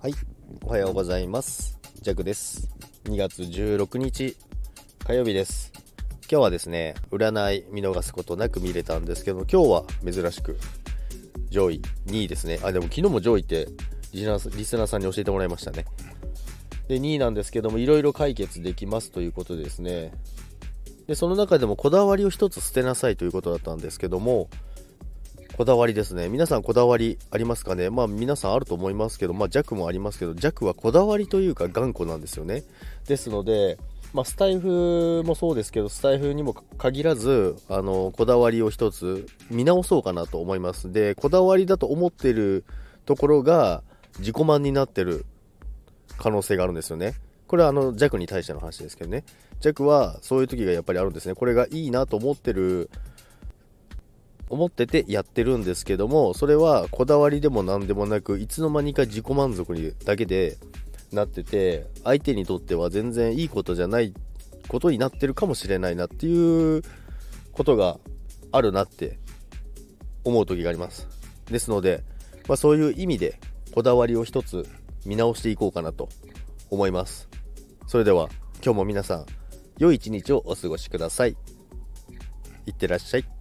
はい、おはようございます。ジャクです。2月16日火曜日です。今日はですね、占い見逃すことなく見れたんですけど、今日は珍しく上位2位ですね。あ、でも昨日も上位ってリスナーリスナーさんに教えてもらいましたね。で、2位なんですけども、いろいろ解決できますということでですね。で、その中でもこだわりを一つ捨てなさいということだったんですけども、こだわりですね。皆さんこだわりありますかね？まあ皆さんあると思いますけど、まあ弱もありますけど、弱はこだわりというか頑固なんですよね。ですので、まあスタイフもそうですけど、スタイフにも限らず、あの、こだわりを一つ見直そうかなと思います。で、こだわりだと思ってるところが自己満になってる可能性があるんですよね。これはあの弱に対しての話ですけどね。弱はそういう時がやっぱりあるんですね。これがいいなと思ってる思っててやってるんですけどもそれはこだわりでも何でもなくいつの間にか自己満足にだけでなってて相手にとっては全然いいことじゃないことになってるかもしれないなっていうことがあるなって思う時があります。ですので、まあ、そういう意味でこだわりを一つ見直していこうかなと思います。それでは今日も皆さん良い一日をお過ごしください。いってらっしゃい。